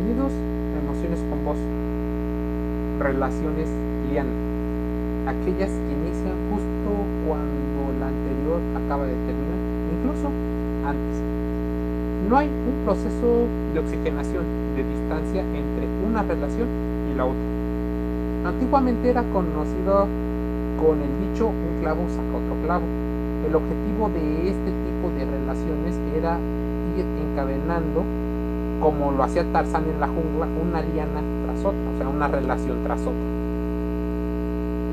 Emociones con. Relaciones liana. Aquellas que inician justo cuando la anterior acaba de terminar, incluso antes. No hay un proceso de oxigenación, de distancia entre una relación y la otra. Antiguamente era conocido con el dicho un clavo saca otro clavo. El objetivo de este tipo de relaciones era encadenando como lo hacía Tarzán en la jungla, una liana tras otra, o sea, una relación tras otra.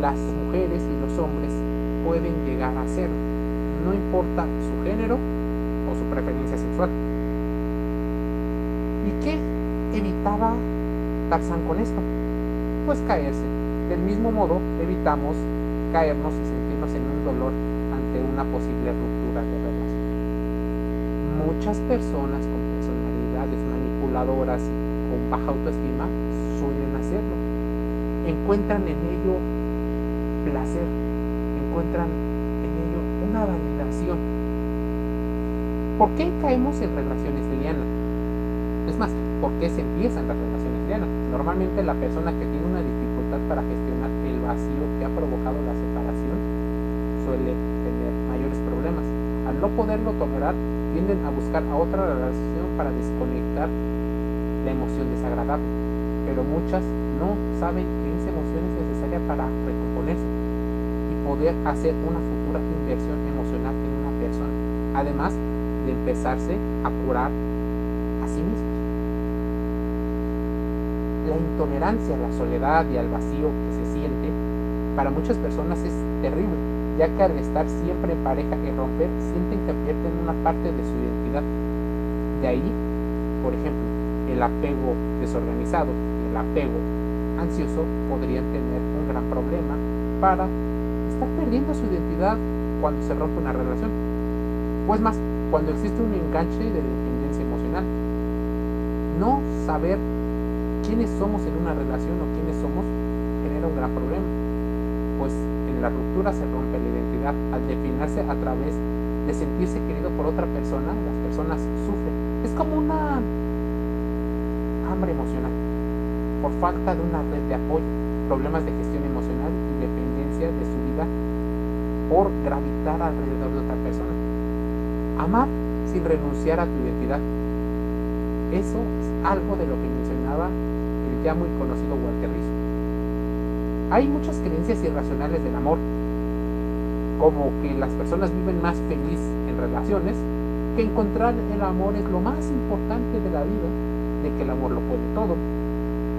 Las mujeres y los hombres pueden llegar a ser, no importa su género o su preferencia sexual. ¿Y qué evitaba Tarzán con esto? Pues caerse. Del mismo modo, evitamos caernos y sentirnos en un dolor ante una posible ruptura de relación. Muchas personas con con baja autoestima suelen hacerlo. Encuentran en ello placer, encuentran en ello una validación. ¿Por qué caemos en relaciones lianas? Es más, ¿por qué se empiezan las relaciones lianas? Normalmente la persona que tiene una dificultad para gestionar el vacío que ha provocado la separación suele tener mayores problemas. Al no poderlo tolerar, tienden a buscar a otra relación para desconectar la emoción desagradable, pero muchas no saben que esa emoción es necesaria para recomponerse y poder hacer una futura inversión emocional en una persona, además de empezarse a curar a sí mismos. La intolerancia a la soledad y al vacío que se siente para muchas personas es terrible, ya que al estar siempre en pareja y romper sienten que pierden una parte de su identidad. De ahí, por ejemplo, el apego desorganizado y el apego ansioso podrían tener un gran problema para estar perdiendo su identidad cuando se rompe una relación. Pues más, cuando existe un enganche de dependencia emocional. No saber quiénes somos en una relación o quiénes somos genera un gran problema. Pues en la ruptura se rompe la identidad al definirse a través de sentirse querido por otra persona, las personas sufren. Es como una hambre emocional por falta de una red de apoyo, problemas de gestión emocional y dependencia de su vida por gravitar alrededor de otra persona. Amar sin renunciar a tu identidad. Eso es algo de lo que mencionaba el ya muy conocido Walter Rizzo. Hay muchas creencias irracionales del amor, como que las personas viven más feliz en relaciones, que encontrar el amor es lo más importante de la vida, de que el amor lo puede todo.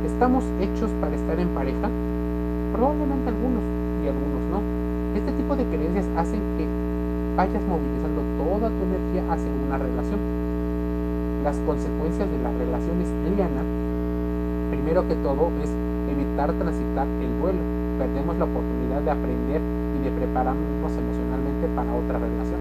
¿Estamos hechos para estar en pareja? Probablemente algunos y algunos no. Este tipo de creencias hacen que vayas movilizando toda tu energía hacia una relación. Las consecuencias de las relaciones liana, primero que todo, es evitar transitar el duelo. Perdemos la oportunidad de aprender y de prepararnos emocionalmente para otra relación.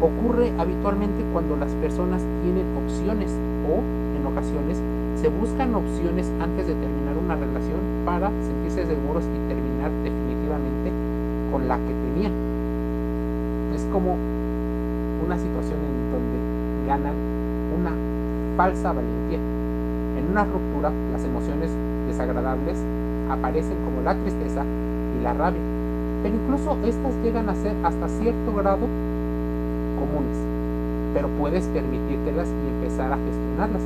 Ocurre habitualmente cuando las personas tienen opciones o, en ocasiones, se buscan opciones antes de terminar una relación para sentirse seguros y terminar definitivamente con la que tenían. Es como una situación en donde ganan una falsa valentía. En una ruptura, las emociones desagradables aparecen como la tristeza y la rabia, pero incluso estas llegan a ser hasta cierto grado comunes, pero puedes permitírtelas y empezar a gestionarlas.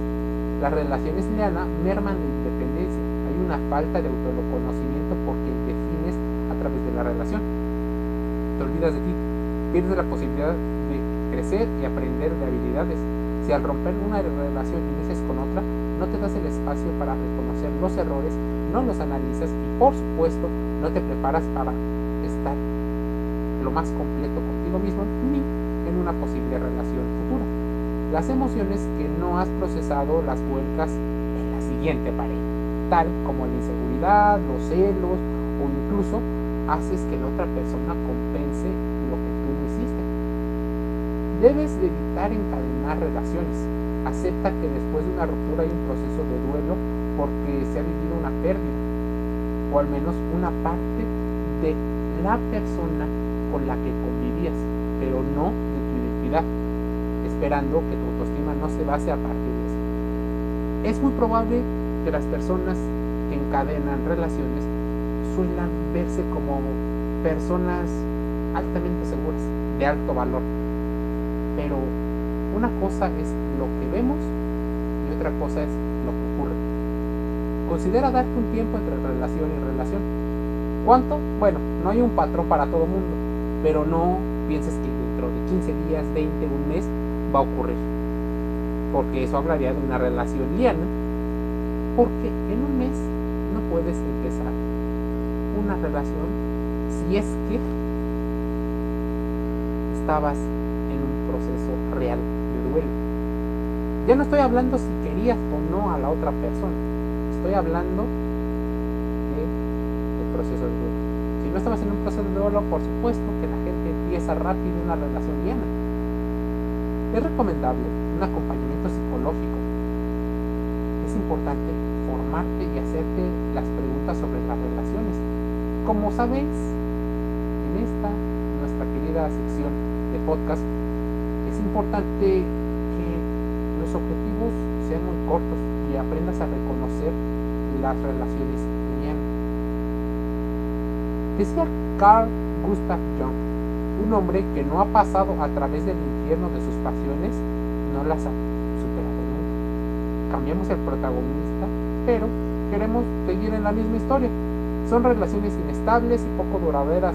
Las relaciones liana merman de independencia, hay una falta de autoconocimiento porque defines a través de la relación. Te olvidas de ti, pierdes la posibilidad de crecer y aprender de habilidades. Si al romper una relación inicias con otra, no te das el espacio para reconocer los errores, no los analizas y por supuesto no te preparas para estar lo más completo contigo mismo ni en una posible relación futura. Las emociones que no has procesado las vuelcas en la siguiente pareja, tal como la inseguridad, los celos o incluso haces que la otra persona compense lo que tú no hiciste. Debes de evitar encadenar relaciones. Acepta que después de una ruptura hay un proceso de duelo porque se ha vivido una pérdida o al menos una parte de la persona con la que convivías, pero no de tu identidad, esperando que tu autoestima no se base a partir de eso. Es muy probable que las personas que encadenan relaciones suelan verse como personas altamente seguras, de alto valor. Pero una cosa es lo que vemos y otra cosa es lo que ocurre. Considera darte un tiempo entre relación y relación. ¿Cuánto? Bueno, no hay un patrón para todo mundo, pero no pienses que dentro de 15 días, 20, un mes va a ocurrir. Porque eso hablaría de una relación liana. Porque en un mes no puedes empezar una relación si es que estabas en un proceso real de duelo. Ya no estoy hablando si querías o no a la otra persona, estoy hablando del proceso de duelo. Si no estabas en un proceso de duelo, por supuesto que la gente empieza rápido una relación llena. Es recomendable un acompañamiento psicológico. Es importante formarte y hacerte las preguntas sobre las relaciones. Como sabéis, en esta nuestra querida sección de podcast, importante que los objetivos sean muy cortos y aprendas a reconocer las relaciones lineales. Decía Carl Gustav Jung, un hombre que no ha pasado a través del infierno de sus pasiones, no las ha superado nunca. Cambiamos el protagonista, pero queremos seguir en la misma historia. Son relaciones inestables y poco duraderas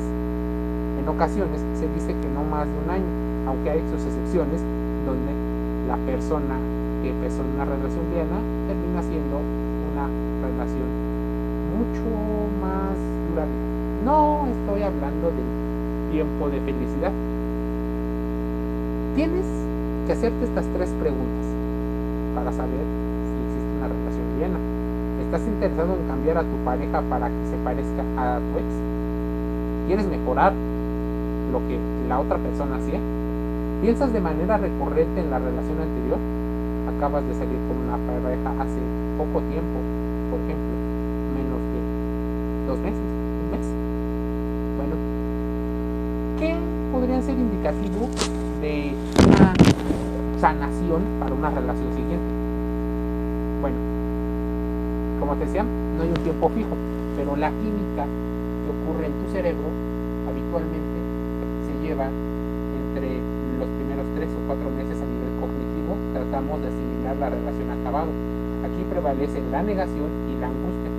en ocasiones se dice que no más de un año, aunque hay sus excepciones donde la persona que empezó en una relación diana termina siendo una relación mucho más duradera. No estoy hablando del tiempo de felicidad. Tienes que hacerte estas tres preguntas para saber si existe una relación diana. ¿Estás interesado en cambiar a tu pareja para que se parezca a tu ex? ¿Quieres mejorar lo que la otra persona hacía? ¿Piensas de manera recurrente en la relación anterior? Acabas de salir con una pareja hace poco tiempo, por ejemplo, menos de dos meses, un mes. Bueno, ¿qué podría ser indicativo de una sanación para una relación siguiente? Bueno, como te decía, no hay un tiempo fijo, pero la química que ocurre en tu cerebro habitualmente se lleva cuatro meses a nivel cognitivo, tratamos de asimilar la relación acabado. Aquí prevalece la negación y la angustia.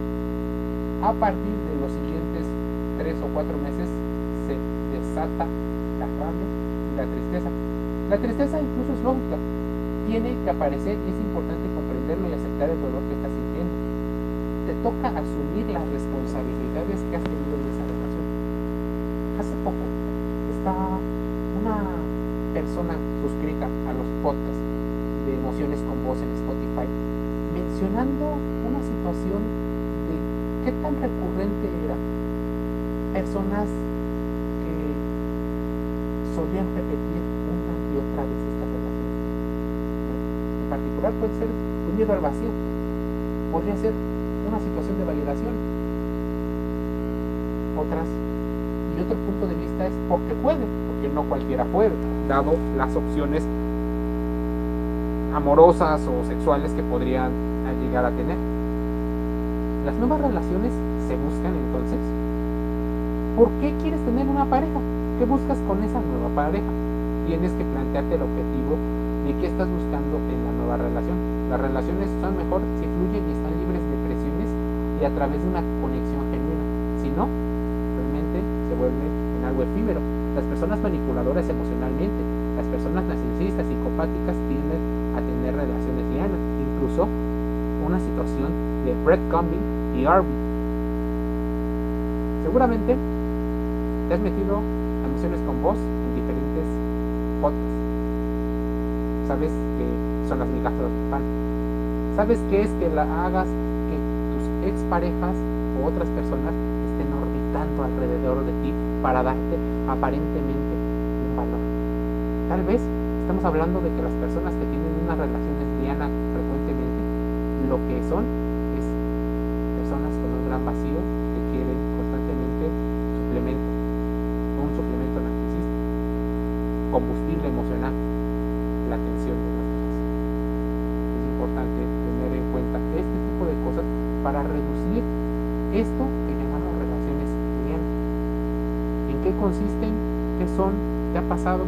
A partir de los siguientes tres o cuatro meses se desata la rabia y la tristeza. La tristeza incluso es lógica, tiene que aparecer y es importante comprenderlo y aceptar el dolor que estás sintiendo. Te toca asumir las responsabilidades que has tenido en esa relación. Hace poco está una persona suscrita a los podcasts de emociones con voz en Spotify mencionando una situación de qué tan recurrente era personas que solían repetir una y otra vez esta relación. En particular puede ser un miedo vacío, podría ser una situación de validación. Otras y otro punto de vista es porque puede, no cualquiera puede, dado las opciones amorosas o sexuales que podrían llegar a tener. Las nuevas relaciones se buscan entonces. ¿Por qué quieres tener una pareja? ¿Qué buscas con esa nueva pareja? Tienes que plantearte el objetivo de qué estás buscando en la nueva relación. Las relaciones son mejor si fluyen y están libres de presiones y a través de una conexión genuina. Si no, realmente se vuelve en algo efímero. Las personas manipuladoras emocionalmente, las personas narcisistas, psicopáticas tienden a tener relaciones lianas, incluso una situación de Brett Cumbing y Arby. Seguramente te has metido a emociones con voz en diferentes podcasts. Sabes que son las migajas de pan. Sabes que es que la hagas que tus exparejas o otras personas alrededor de ti para darte aparentemente un valor. Tal vez estamos hablando de que las personas que tienen una relación lesbiana frecuentemente lo que son es personas con un gran vacío que quieren constantemente suplemento, un suplemento narcisista, combustible emocional, la atención de los demás. Es importante tener en cuenta para reducir esto que llamamos relaciones cotidianas. ¿En qué consisten? ¿Qué son? ¿Qué ha pasado?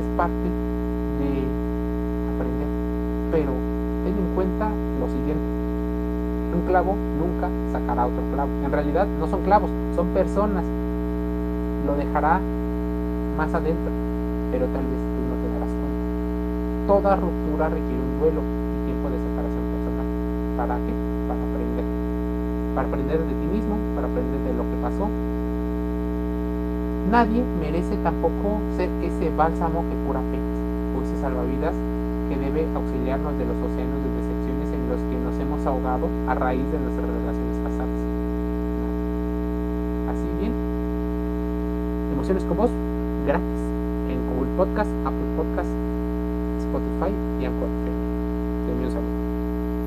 Es parte de aprender. Pero ten en cuenta lo siguiente. Un clavo nunca sacará otro clavo. En realidad no son clavos, son personas. Lo dejará más adentro, pero tal vez tú no te darás cuenta. Toda ruptura requiere un duelo y tiempo de separación personal. ¿Para qué? Para aprender. Para aprender de ti mismo, para aprender de lo que pasó. Nadie merece tampoco ser ese bálsamo que cura penas o ese salvavidas que debe auxiliarnos de los océanos de decepciones en los que nos hemos ahogado a raíz de nuestras relaciones pasadas. Así bien, emociones con vos gratis en Google Podcast, Apple Podcast, Spotify y Anchor. Te un saludo.